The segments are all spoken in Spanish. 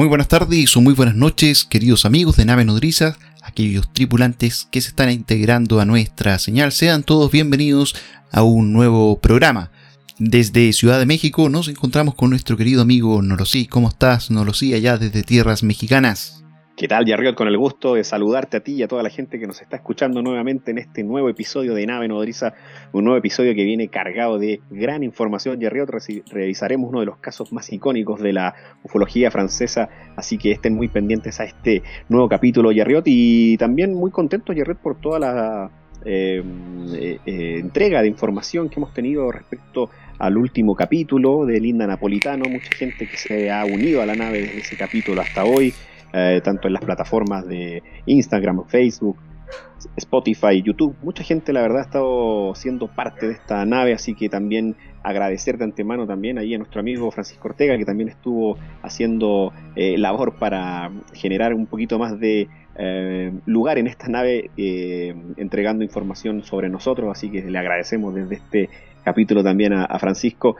Muy buenas tardes o muy buenas noches, queridos amigos de Nave Nodriza, aquellos tripulantes que se están integrando a nuestra señal. Sean todos bienvenidos a un nuevo programa. Desde Ciudad de México nos encontramos con nuestro querido amigo Norosí. ¿Cómo estás, Norosí, allá desde tierras mexicanas? ¿Qué tal, Yarriot? Con el gusto de saludarte a ti y a toda la gente que nos está escuchando nuevamente en este nuevo episodio de Nave Nodriza, un nuevo episodio que viene cargado de gran información. Yarriot, revisaremos uno de los casos más icónicos de la ufología francesa, así que estén muy pendientes a este nuevo capítulo, Yarriot, y también muy contento, Yarriot, por toda la eh, eh, eh, entrega de información que hemos tenido respecto al último capítulo de Linda Napolitano, mucha gente que se ha unido a la nave desde ese capítulo hasta hoy. Eh, tanto en las plataformas de Instagram, Facebook, Spotify, YouTube. Mucha gente, la verdad, ha estado siendo parte de esta nave, así que también agradecer de antemano también ahí a nuestro amigo Francisco Ortega, que también estuvo haciendo eh, labor para generar un poquito más de eh, lugar en esta nave, entregando información sobre nosotros, así que le agradecemos desde este capítulo también a, Francisco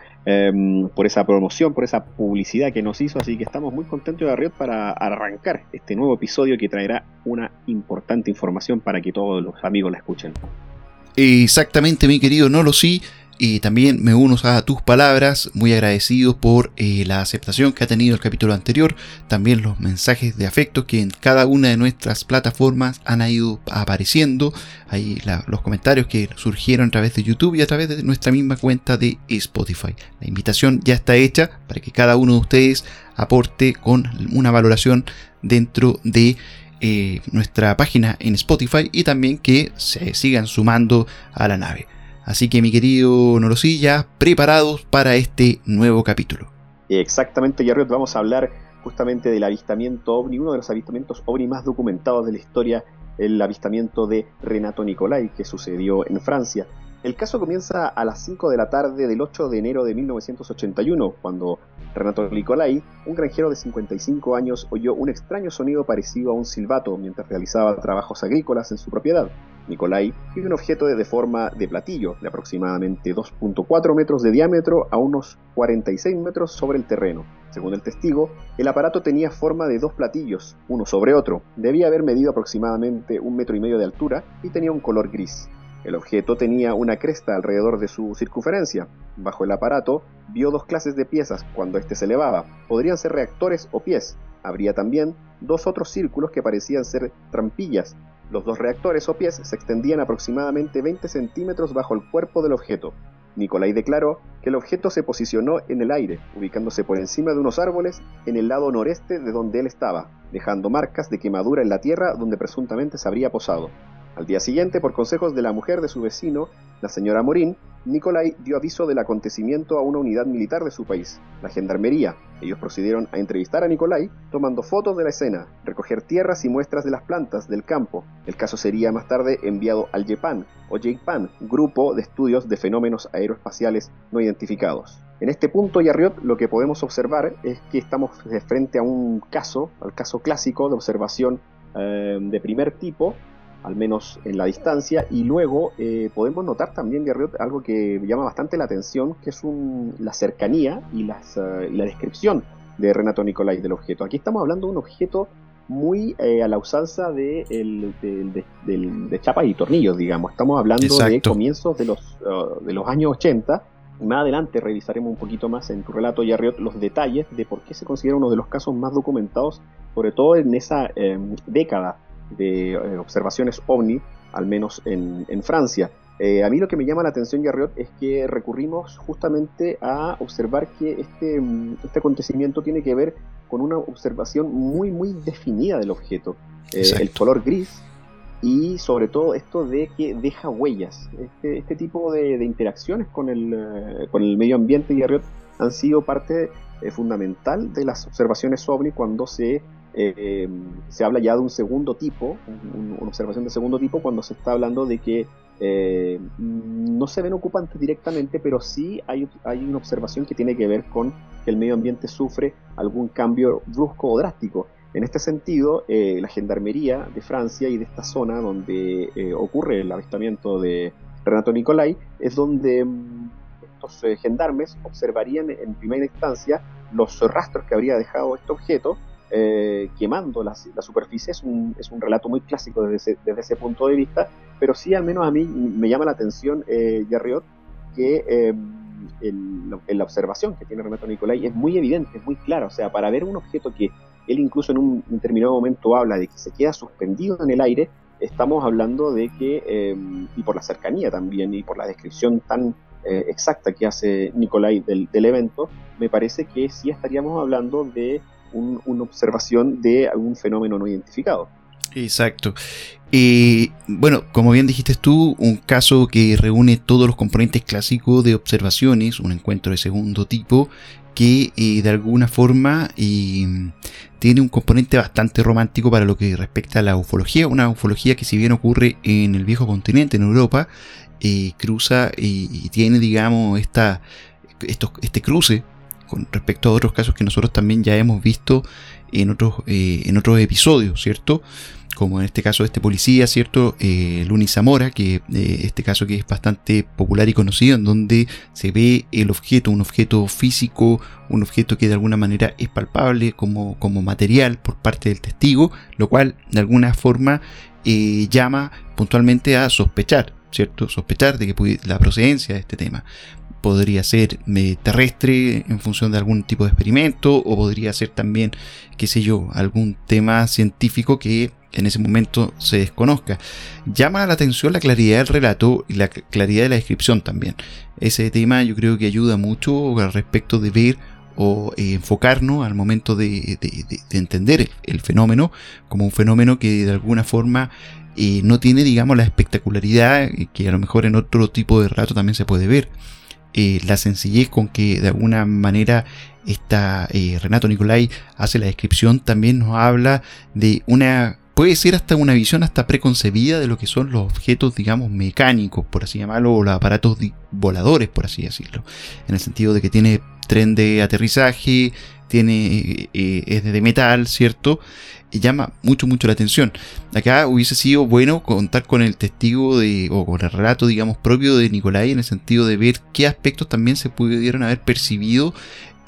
por esa promoción, por esa publicidad que nos hizo, así que estamos muy contentos de Arriot para arrancar este nuevo episodio que traerá una importante información para que todos los amigos la escuchen. Exactamente, mi querido Nolo, sí. Y también me uno a tus palabras, muy agradecido por eh, la aceptación que ha tenido el capítulo anterior, también los mensajes de afecto que en cada una de nuestras plataformas han ido apareciendo, ahí los comentarios que surgieron a través de YouTube y a través de nuestra misma cuenta de Spotify. La invitación ya está hecha para que cada uno de ustedes aporte con una valoración dentro de eh, nuestra página en Spotify y también que se sigan sumando a la nave. Así que mi querido Norosilla, preparados para este nuevo capítulo. Exactamente, Yarriot, vamos a hablar justamente del avistamiento ovni, uno de los avistamientos ovni más documentados de la historia, el avistamiento de Renato Nicolai, que sucedió en Francia. El caso comienza a las 5 de la tarde del 8 de enero de 1981, cuando Renato Nicolai, un granjero de 55 años, oyó un extraño sonido parecido a un silbato mientras realizaba trabajos agrícolas en su propiedad. Nicolai vio un objeto de forma de platillo, de aproximadamente 2.4 metros de diámetro a unos 46 metros sobre el terreno. Según el testigo, el aparato tenía forma de dos platillos, uno sobre otro. Debía haber medido aproximadamente un metro y medio de altura y tenía un color gris. El objeto tenía una cresta alrededor de su circunferencia. Bajo el aparato vio dos clases de piezas cuando éste se elevaba. Podrían ser reactores o pies. Habría también dos otros círculos que parecían ser trampillas los dos reactores o pies se extendían aproximadamente 20 centímetros bajo el cuerpo del objeto. Nicolai declaró que el objeto se posicionó en el aire, ubicándose por encima de unos árboles en el lado noreste de donde él estaba, dejando marcas de quemadura en la tierra donde presuntamente se habría posado. Al día siguiente, por consejos de la mujer de su vecino, la señora Morín, Nicolai dio aviso del acontecimiento a una unidad militar de su país, la Gendarmería. Ellos procedieron a entrevistar a Nicolai, tomando fotos de la escena, recoger tierras y muestras de las plantas del campo. El caso sería más tarde enviado al JEPAN, o JPAN, Grupo de Estudios de Fenómenos Aeroespaciales No Identificados. En este punto, Yarriot, lo que podemos observar es que estamos de frente a un caso, al caso clásico de observación eh, de primer tipo, al menos en la distancia, y luego eh, podemos notar también, Guerrero, algo que llama bastante la atención, que es la cercanía y, eh, la descripción de Renato Nicolai del objeto. Aquí estamos hablando de un objeto muy eh, a la usanza de, de, chapas y tornillos, digamos. Estamos hablando de comienzos de los, uh, de los años 80. Más adelante revisaremos un poquito más en tu relato, Yarriot, los detalles de por qué se considera uno de los casos más documentados, sobre todo en esa década de eh, observaciones ovni, al menos en, Francia. Eh, a mí lo que me llama la atención, Garriot, es que recurrimos justamente a observar que este, mm, este acontecimiento tiene que ver con una observación muy, muy definida del objeto. Eh, el color gris y sobre todo esto de que deja huellas. Este, este tipo de, interacciones con el, con el medio ambiente, Garriot, han sido parte fundamental de las observaciones ovni cuando se se habla ya de un segundo tipo, una observación de segundo tipo, cuando se está hablando de que no se ven ocupantes directamente, pero sí hay, una observación que tiene que ver con que el medio ambiente sufre algún cambio brusco o drástico. En este sentido, la Gendarmería de Francia y de esta zona donde ocurre el avistamiento de Renato Nicolai es donde mm, estos eh, gendarmes observarían en primera instancia los rastros que habría dejado este objeto eh, quemando la, superficie. Es un, relato muy clásico desde ese, punto de vista, pero sí al menos a mí me llama la atención, eh, que eh, la observación que tiene Renato Nicolai es muy evidente, es muy clara. O sea, para ver un objeto que él incluso en un determinado momento habla de que se queda suspendido en el aire, estamos hablando de que, em, y por la cercanía también, y por la descripción tan eh, exacta que hace Nicolai del, evento, me parece que sí estaríamos hablando de una observación de algún fenómeno no identificado. Exacto. Y bueno, como bien dijiste tú, un caso que reúne todos los componentes clásicos de observaciones, un encuentro de segundo tipo, que eh, de alguna forma eh, tiene un componente bastante romántico para lo que respecta a la ufología, una ufología que si bien ocurre en el viejo continente, en Europa, eh, cruza y tiene, digamos, esta, este cruce con respecto a otros casos que nosotros también ya hemos visto en otros, en otros episodios, ¿cierto? como en este caso de este policía, ¿cierto? Eh, Luni Zamora, que eh, este caso que es bastante popular y conocido, en donde se ve el objeto, un objeto físico, un objeto que de alguna manera es palpable como, como material por parte del testigo, lo cual de alguna forma eh, llama puntualmente a sospechar, ¿cierto? Sospechar de que la procedencia de este tema podría ser eh, terrestre en función de algún tipo de experimento o podría ser también, qué sé yo, algún tema científico que en ese momento se desconozca. Llama la atención la claridad del relato y la claridad de la descripción también. Ese tema yo creo que ayuda mucho al respecto de ver o eh, enfocarnos al momento de, entender el, fenómeno como un fenómeno que de alguna forma eh, no tiene, digamos, la espectacularidad que a lo mejor en otro tipo de relato también se puede ver. Eh, la sencillez con que de alguna manera esta Renato Nicolai hace la descripción también nos habla de una puede ser hasta una visión hasta preconcebida de lo que son los objetos, digamos, mecánicos, por así llamarlo, o los aparatos voladores, por así decirlo. En el sentido de que tiene tren de aterrizaje, tiene eh, es de metal, ¿cierto? Y llama mucho, mucho la atención. Acá hubiese sido bueno contar con el testigo de, o con el relato, digamos, propio de Nicolai, en el sentido de ver qué aspectos también se pudieron haber percibido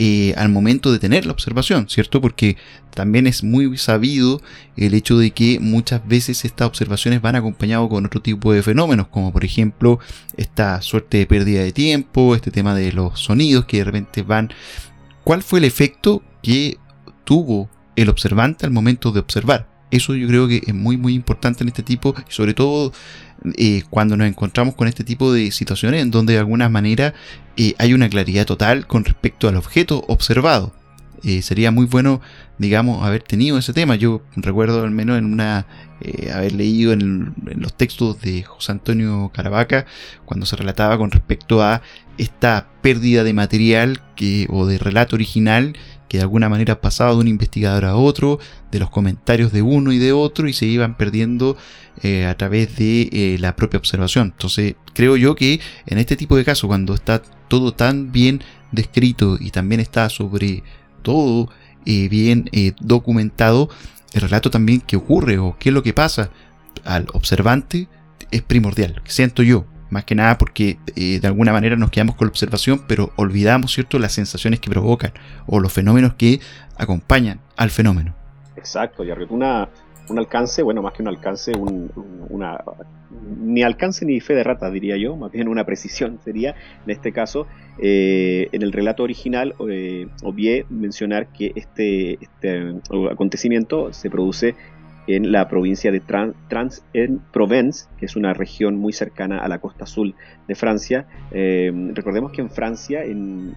eh, al momento de tener la observación, ¿cierto? Porque también es muy sabido el hecho de que muchas veces estas observaciones van acompañadas con otro tipo de fenómenos, como por ejemplo esta suerte de pérdida de tiempo, este tema de los sonidos que de repente van... ¿Cuál fue el efecto que tuvo el observante al momento de observar? Eso yo creo que es muy muy importante en este tipo, sobre todo eh, cuando nos encontramos con este tipo de situaciones en donde de alguna manera eh, hay una claridad total con respecto al objeto observado. Eh, sería muy bueno, digamos, haber tenido ese tema. Yo recuerdo al menos en una haber leído en, los textos de José Antonio Caravaca cuando se relataba con respecto a esta pérdida de material que, o de relato original que de alguna manera pasaba de un investigador a otro, de los comentarios de uno y de otro, y se iban perdiendo eh, a través de eh, la propia observación. Entonces, creo yo que en este tipo de casos, cuando está todo tan bien descrito y también está sobre todo eh, bien documentado, el relato también que ocurre o qué es lo que pasa al observante es primordial, siento yo, más que nada porque eh, de alguna manera nos quedamos con la observación, pero olvidamos, ¿cierto?, las sensaciones que provocan o los fenómenos que acompañan al fenómeno. Exacto, y una, un alcance, bueno, más que un alcance, una, ni alcance ni fe de rata, diría yo, más bien una precisión sería, en este caso, eh, en el relato original, eh, obvié mencionar que este, este acontecimiento se produce en la provincia de Trans, en Provence, que es una región muy cercana a la costa azul de Francia. Eh, recordemos que en Francia, en,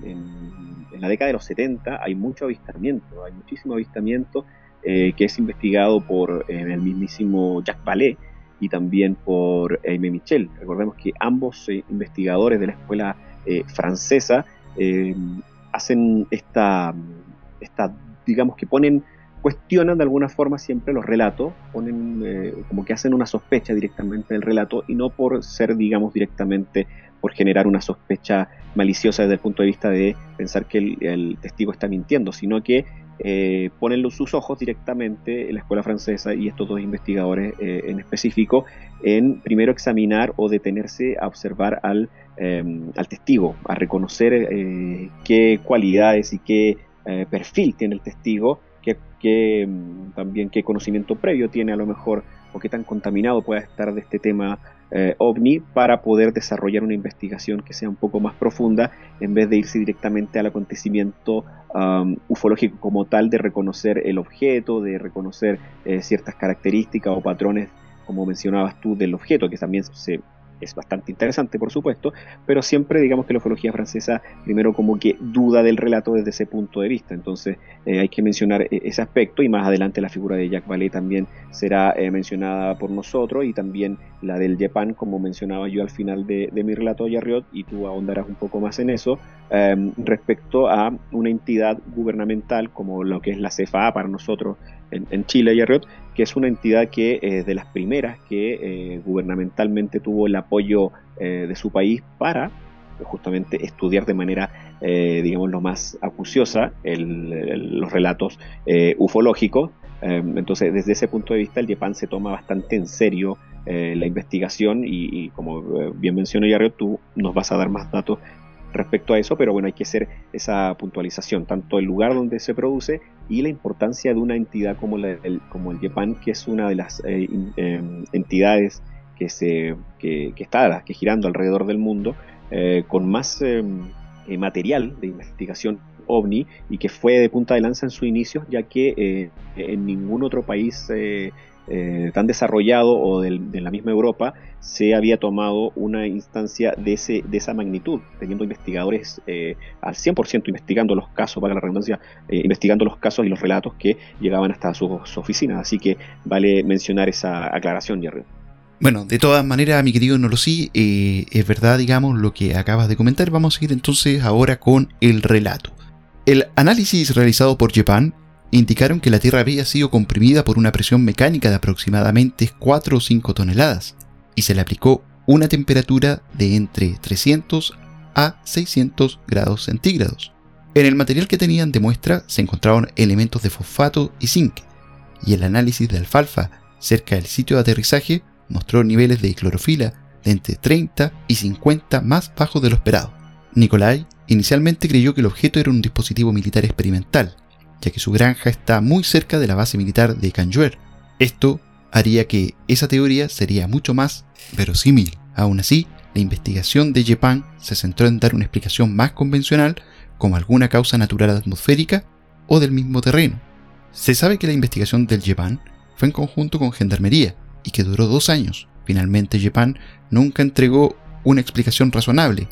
la década de los 70, hay mucho avistamiento, hay muchísimo avistamiento eh, que es investigado por eh, el mismísimo Jacques Vallée y también por Aimé Michel. Recordemos que ambos investigadores de la escuela francesa hacen esta, esta, digamos que ponen cuestionan de alguna forma siempre los relatos, ponen eh, como que hacen una sospecha directamente del relato y no por ser, digamos, directamente por generar una sospecha maliciosa desde el punto de vista de pensar que el, testigo está mintiendo, sino que eh, ponen sus ojos directamente en la escuela francesa y estos dos investigadores eh, en específico en primero examinar o detenerse a observar al, em, al testigo, a reconocer eh, qué cualidades y qué perfil tiene el testigo mm, también qué conocimiento previo tiene a lo mejor o qué tan contaminado pueda estar de este tema eh, ovni para poder desarrollar una investigación que sea un poco más profunda en vez de irse directamente al acontecimiento ufológico como tal de reconocer el objeto, de reconocer eh, ciertas características o patrones como mencionabas tú del objeto que también se es bastante interesante, por supuesto, pero siempre digamos que la ufología francesa primero como que duda del relato desde ese punto de vista. Entonces eh, hay que mencionar eh, ese aspecto y más adelante la figura de Jacques Vallée también será eh, mencionada por nosotros y también la del Japan, como mencionaba yo al final de, mi relato, Yarriot, y tú ahondarás un poco más en eso, em, respecto a una entidad gubernamental como lo que es la CFA para nosotros en, Chile, Yarriot, que es una entidad que eh, de las primeras que eh, gubernamentalmente tuvo el apoyo eh, de su país para justamente estudiar de manera, digamos, lo más acuciosa los relatos ufológicos. entonces, desde ese punto de vista, el YEPAN se toma bastante en serio la investigación y, como bien mencionó Yarriot, tú nos vas a dar más datos respecto a eso, pero bueno, hay que hacer esa puntualización, tanto el lugar donde se produce y la importancia de una entidad como, el, como el Japan, que es una de las eh, em, entidades que, se, que, está que girando alrededor del mundo, eh, con más em, eh, material de investigación ovni y que fue de punta de lanza en su inicio, ya que en ningún otro país eh, tan desarrollado o de la misma Europa se había tomado una instancia de, esa magnitud, teniendo investigadores eh, al 100% investigando los casos, para la redundancia, eh, investigando los casos y los relatos que llegaban hasta sus oficinas. Así que vale mencionar esa aclaración, Jerry. Bueno, de todas maneras, mi querido Nolosí, es verdad, digamos, lo que acabas de comentar. Vamos a seguir entonces ahora con el relato. El análisis realizado por Japan indicaron que la Tierra había sido comprimida por una presión mecánica de aproximadamente 4 o 5 toneladas y se le aplicó una temperatura de entre 300 a 600 grados centígrados. En el material que tenían de muestra se encontraban elementos de fosfato y zinc, y el análisis de alfalfa cerca del sitio de aterrizaje mostró niveles de clorofila de entre 30 y 50 más bajos de lo esperado. Nikolai inicialmente creyó que el objeto era un dispositivo militar experimental, ya que su granja está muy cerca de la base militar de Canjuer. Esto haría que esa teoría sería mucho más verosímil. Aún así, la investigación de Japan se centró en dar una explicación más convencional como alguna causa natural atmosférica o del mismo terreno. Se sabe que la investigación del Japan fue en conjunto con Gendarmería y que duró dos años. Finalmente Japan nunca entregó una explicación razonable.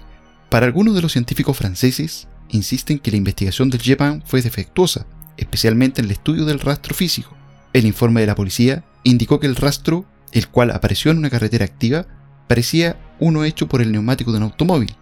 Para algunos de los científicos franceses, insisten que la investigación del Japan fue defectuosa especialmente en el estudio del rastro físico. El informe de la policía indicó que el rastro, el cual apareció en una carretera activa, parecía uno hecho por el neumático de un automóvil.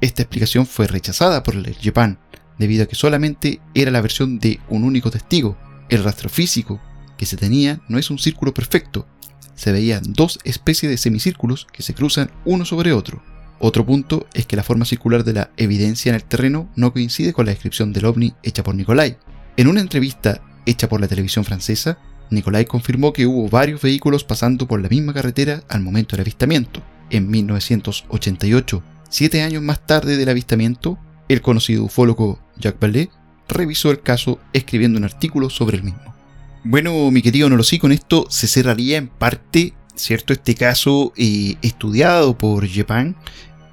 Esta explicación fue rechazada por el Japan, debido a que solamente era la versión de un único testigo. El rastro físico que se tenía no es un círculo perfecto. Se veían dos especies de semicírculos que se cruzan uno sobre otro. Otro punto es que la forma circular de la evidencia en el terreno no coincide con la descripción del ovni hecha por Nicolai. En una entrevista hecha por la televisión francesa, Nicolai confirmó que hubo varios vehículos pasando por la misma carretera al momento del avistamiento. En 1988, siete años más tarde del avistamiento, el conocido ufólogo Jacques Vallée revisó el caso escribiendo un artículo sobre el mismo. Bueno, mi querido Nolosí, con esto se cerraría en parte, ¿cierto? Este caso eh, estudiado por Japan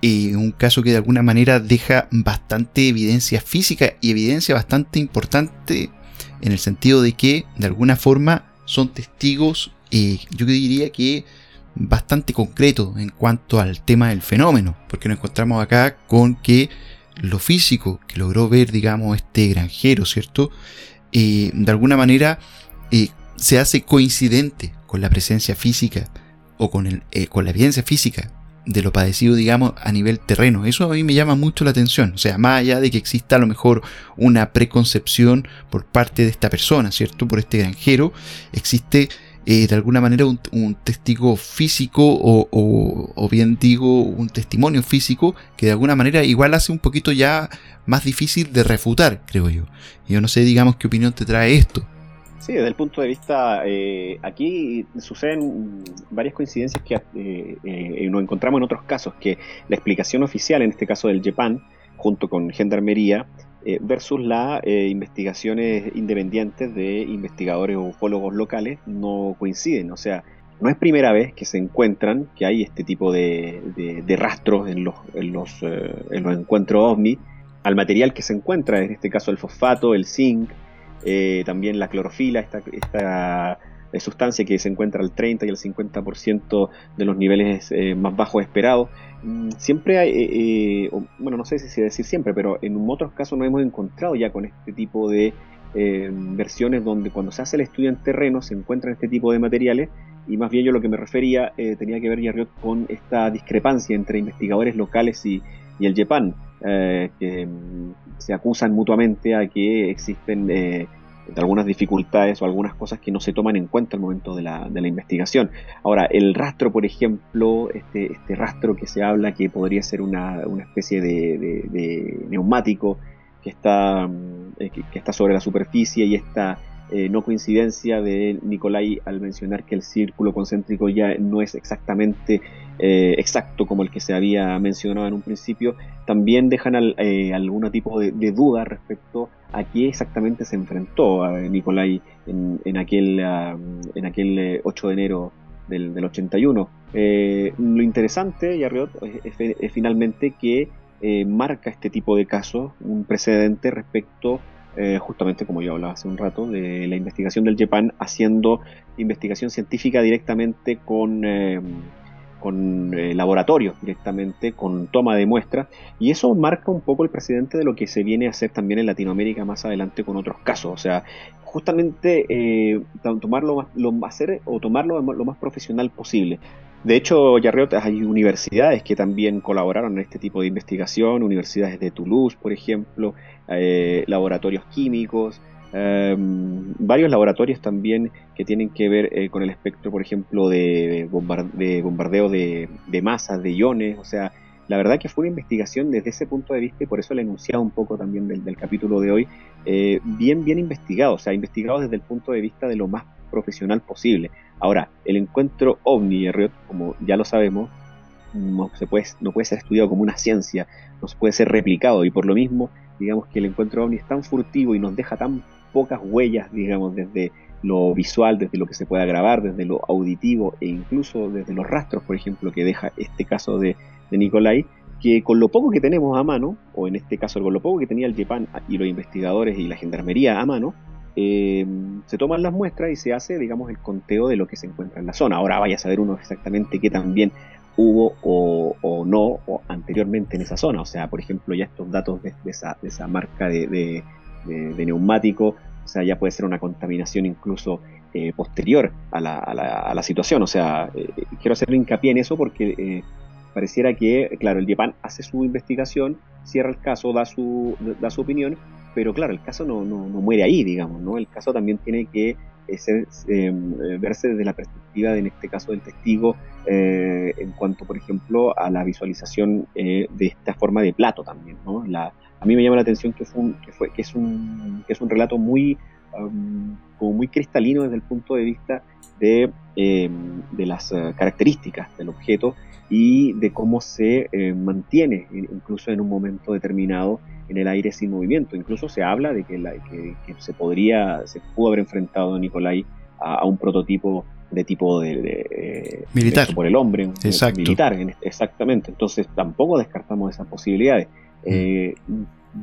eh, un caso que de alguna manera deja bastante evidencia física y evidencia bastante importante en el sentido de que de alguna forma son testigos, eh, yo diría que bastante concretos en cuanto al tema del fenómeno, porque nos encontramos acá con que lo físico que logró ver, digamos, este granjero, ¿cierto? Eh, de alguna manera se hace coincidente con la presencia física o con, el, con la evidencia física de lo padecido, digamos, a nivel terreno. Eso a mí me llama mucho la atención. O sea, más allá de que exista a lo mejor una preconcepción por parte de esta persona, ¿cierto? Por este granjero, existe eh, de alguna manera un, testigo físico o, o, bien digo un testimonio físico que de alguna manera igual hace un poquito ya más difícil de refutar, creo yo. Yo no sé, digamos, qué opinión te trae esto. Sí, desde el punto de vista, eh, aquí suceden varias coincidencias que eh, eh, nos encontramos en otros casos, que la explicación oficial, en este caso del JEPAN, junto con Gendarmería, versus las investigaciones independientes de investigadores o ufólogos locales, no coinciden. O sea, no es primera vez que se encuentran, que hay este tipo de, rastros en los, en los, en los encuentros OVNI, al material que se encuentra, en este caso el fosfato, el zinc, eh, también la clorofila, esta, esta eh, sustancia que se encuentra al 30 y al 50% de los niveles eh, más bajos esperados. Mm, siempre hay, bueno, no sé si decir siempre, pero en otros casos nos hemos encontrado ya con este tipo de versiones donde cuando se hace el estudio en terreno se encuentran este tipo de materiales y más bien yo lo que me refería tenía que ver ya con esta discrepancia entre investigadores locales y, y el JEPAN, que mm, se acusan mutuamente a que existen eh, algunas dificultades o algunas cosas que no se toman en cuenta al momento de la, de la investigación. Ahora, el rastro, por ejemplo, este, este rastro que se habla que podría ser una, una especie de, neumático que está, mm, eh, que, está sobre la superficie y esta eh, no coincidencia de Nicolai al mencionar que el círculo concéntrico ya no es exactamente eh, exacto como el que se había mencionado en un principio, también dejan eh, algún tipo de, duda respecto a qué exactamente se enfrentó a Nicolai en, aquel, en aquel 8 de enero del, 81. lo interesante, Yarriot, es, finalmente que marca este tipo de casos un precedente respecto justamente como yo hablaba hace un rato, de la investigación del JEPAN haciendo investigación científica directamente con, con eh, laboratorios directamente, con toma de muestras, y eso marca un poco el precedente de lo que se viene a hacer también en Latinoamérica más adelante con otros casos. O sea, justamente eh, tomarlo lo, hacer o tomarlo lo más profesional posible. De hecho, Yarriot, hay universidades que también colaboraron en este tipo de investigación, universidades de Toulouse, por ejemplo, eh, laboratorios químicos, Em, varios laboratorios también que tienen que ver eh, con el espectro, por ejemplo, de, bombardeo de, masas, de iones. O sea, la verdad que fue una investigación desde ese punto de vista y por eso le enunciado un poco también del, capítulo de hoy, eh, bien, bien investigado, o sea, investigado desde el punto de vista de lo más profesional posible. Ahora, el encuentro OVNI, como ya lo sabemos, no, se puede, no puede ser estudiado como una ciencia, no puede ser replicado y por lo mismo, digamos que el encuentro OVNI es tan furtivo y nos deja tan pocas huellas, digamos, desde lo visual, desde lo que se pueda grabar, desde lo auditivo e incluso desde los rastros, por ejemplo, que deja este caso de, de Nicolai, que con lo poco que tenemos a mano, o en este caso con lo poco que tenía el JEPAN y los investigadores y la gendarmería a mano, eh, se toman las muestras y se hace, digamos, el conteo de lo que se encuentra en la zona. Ahora vaya a saber uno exactamente qué también hubo o, no anteriormente en esa zona. O sea, por ejemplo, ya estos datos de, esa, marca de, neumático, o sea, ya puede ser una contaminación incluso eh, posterior a la, a, la, situación. O sea, eh, quiero hacer hincapié en eso porque eh, pareciera que, claro, el DIEPAN hace su investigación, cierra el caso, da su opinión, pero claro, el caso no, no, no muere ahí, digamos, ¿no? El caso también tiene que ser, verse desde la perspectiva, de, en este caso, del testigo, en cuanto, por ejemplo, a la visualización de esta forma de plato también, ¿no? La, a mí me llama la atención que, fue que, fue, que, es, un, que es un relato muy, como muy cristalino desde el punto de vista de, em, de las eh, características del objeto y de cómo se eh, mantiene incluso en un momento determinado en el aire sin movimiento. Incluso se habla de que, la, que, se podría, se pudo haber enfrentado Nicolai a, un prototipo de tipo de, eh, militar por el hombre, militar, exactamente. Entonces tampoco descartamos esas posibilidades. Eh,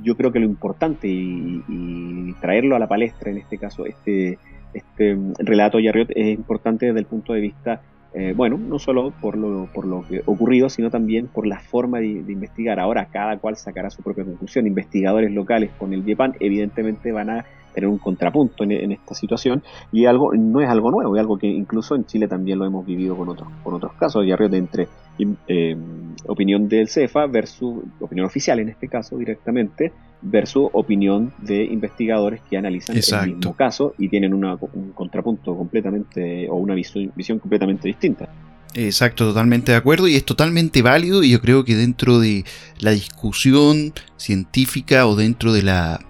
yo creo que lo importante y, traerlo a la palestra, en este caso, este, este relato de Yarriot, es importante desde el punto de vista, eh, bueno, no solo por lo, por lo que ocurrido, sino también por la forma de, investigar. Ahora cada cual sacará su propia conclusión. Investigadores locales con el DIEPAN evidentemente van a tener un contrapunto en, esta situación y algo no es algo nuevo, es algo que incluso en Chile también lo hemos vivido con otros, con otros casos, de entre eh, opinión del CEFA versus opinión oficial en este caso directamente versus opinión de investigadores que analizan el mismo caso y tienen un contrapunto completamente o una visión, visión completamente distinta. Exacto, totalmente de acuerdo y es totalmente válido y yo creo que dentro de la discusión científica o dentro de la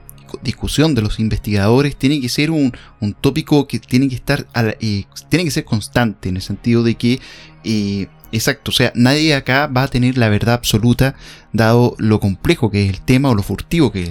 discusión de los investigadores tiene que ser un, tópico que tiene que estar eh, tiene que ser constante en el sentido de que eh, exacto, o sea, nadie acá va a tener la verdad absoluta dado lo complejo que es el tema o lo furtivo que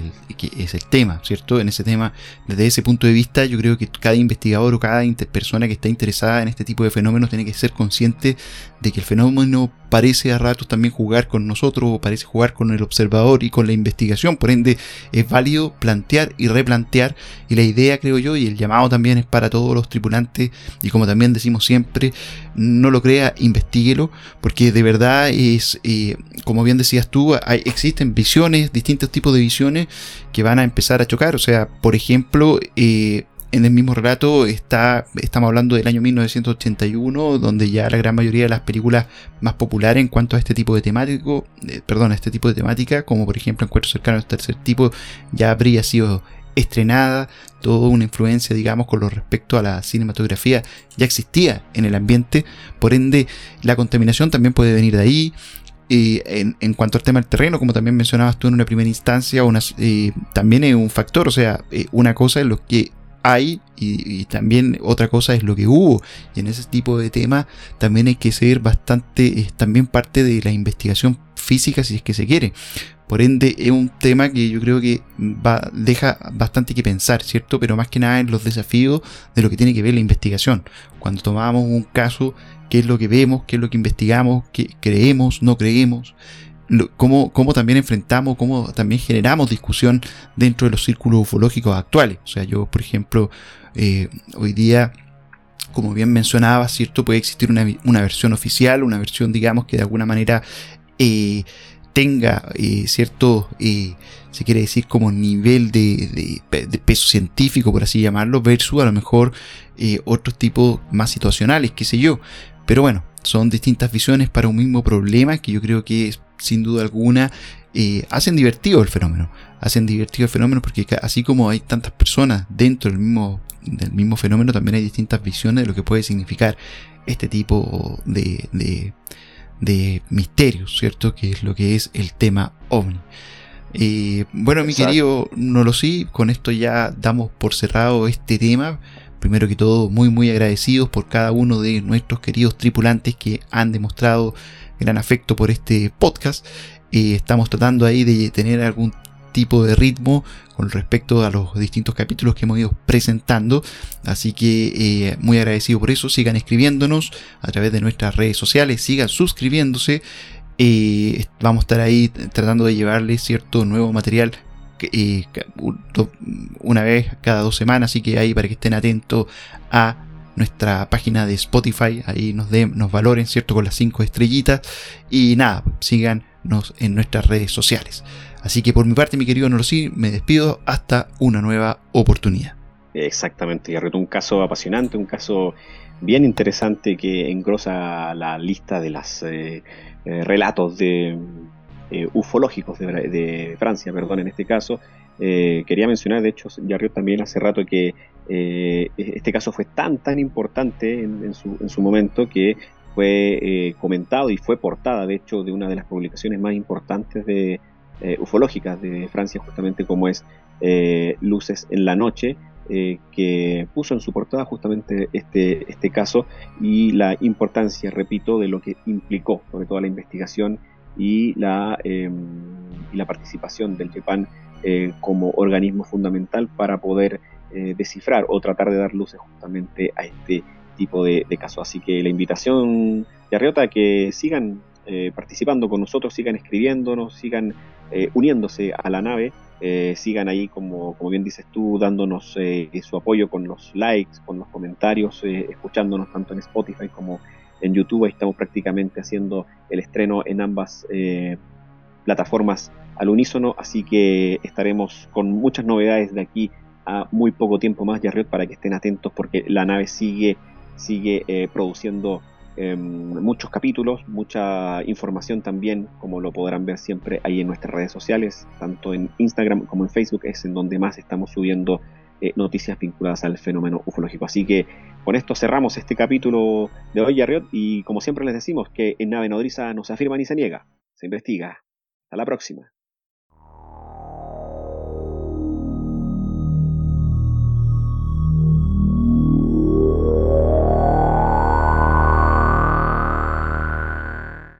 es, el tema, ¿cierto? En ese tema, desde ese punto de vista, yo creo que cada investigador o cada persona que está interesada en este tipo de fenómenos tiene que ser consciente de que el fenómeno parece a ratos también jugar con nosotros o parece jugar con el observador y con la investigación, por ende es válido plantear y replantear y la idea creo yo y el llamado también es para todos los tripulantes y como también decimos siempre, no lo crea, investiguelo, porque de verdad es, eh, como bien decías tú, existen visiones, distintos tipos de visiones que van a empezar a chocar. O sea, por ejemplo, eh, en el mismo relato está, estamos hablando del año 1981, donde ya la gran mayoría de las películas más populares en cuanto a este tipo de temático, eh, perdón, este tipo de temática, como por ejemplo Encuentros cercanos al tercer tipo, ya habría sido estrenada, toda una influencia, digamos, con lo respecto a la cinematografía ya existía en el ambiente, por ende la contaminación también puede venir de ahí, y en, cuanto al tema del terreno, como también mencionabas tú en una primera instancia, eh, también es un factor, o sea, eh, una cosa es lo que hay y, también otra cosa es lo que hubo. Y en ese tipo de temas también hay que ser bastante, es también parte de la investigación física si es que se quiere. Por ende, es un tema que yo creo que va, deja bastante que pensar, ¿cierto? Pero más que nada en los desafíos de lo que tiene que ver la investigación. Cuando tomamos un caso qué es lo que vemos, qué es lo que investigamos, qué creemos, no creemos, cómo, cómo también enfrentamos, cómo también generamos discusión dentro de los círculos ufológicos actuales. O sea, yo, por ejemplo, eh, hoy día como bien mencionaba, ¿cierto? Puede existir una, versión oficial, una versión, digamos, que de alguna manera eh, tenga eh, cierto, se quiere decir, como nivel de, peso científico, por así llamarlo, versus a lo mejor otros tipos más situacionales, qué sé yo. Pero bueno, son distintas visiones para un mismo problema que yo creo que sin duda alguna eh, hacen divertido el fenómeno. Hacen divertido el fenómeno porque así como hay tantas personas dentro del mismo, del mismo fenómeno, también hay distintas visiones de lo que puede significar este tipo de, de, de misterios, ¿cierto? Que es lo que es el tema ovni. Eh, bueno, mi querido no lo sé, con esto ya damos por cerrado este tema primero que todo muy muy agradecidos por cada uno de nuestros queridos tripulantes que han demostrado gran afecto por este podcast. Eh, estamos tratando ahí de tener algún tipo de ritmo con respecto a los distintos capítulos que hemos ido presentando. Así que eh, muy agradecido por eso. Sigan escribiéndonos a través de nuestras redes sociales, sigan suscribiéndose. Eh, vamos a estar ahí tratando de llevarles cierto nuevo material una vez cada dos semanas, así que ahí para que estén atentos a nuestra página de Spotify, ahí nos den, nos valoren, ¿cierto? Con las cinco estrellitas. Y nada, síganos en nuestras redes sociales. Así que por mi parte, mi querido Norsi, me despido hasta una nueva oportunidad. Exactamente, y un caso apasionante, un caso bien interesante que engrosa la lista de los eh, eh, relatos de, eh, ufológicos de, Francia, perdón, en este caso. Eh, quería mencionar, de hecho, Yarriot también hace rato que eh, este caso fue tan, tan importante en, su, en su, momento que fue comentado y fue portada, de hecho, de una de las publicaciones más importantes de ufológicas de Francia, justamente como es Luces en la Noche, que puso en su portada justamente este, este caso y la importancia, repito, de lo que implicó, sobre todo la investigación y la, em, y la participación del Japan eh, como organismo fundamental para poder eh, descifrar o tratar de dar luces justamente a este tipo de, casos. Así que la invitación de Arriota a que sigan eh, participando con nosotros, sigan escribiéndonos, sigan uniéndose a la nave, sigan ahí, como, como bien dices tú, dándonos su apoyo con los likes, con los comentarios, escuchándonos tanto en Spotify como en YouTube. Ahí estamos prácticamente haciendo el estreno en ambas eh, plataformas al unísono, así que estaremos con muchas novedades de aquí a muy poco tiempo más, Yarriot, para que estén atentos porque la nave sigue, sigue eh, produciendo em, muchos capítulos, mucha información también, como lo podrán ver siempre ahí en nuestras redes sociales, tanto en Instagram como en Facebook, es en donde más estamos subiendo eh, noticias vinculadas al fenómeno ufológico. Así que con esto cerramos este capítulo de hoy, Yarriot, y como siempre les decimos que en Nave Nodriza no se afirma ni se niega, se investiga. Hasta la próxima.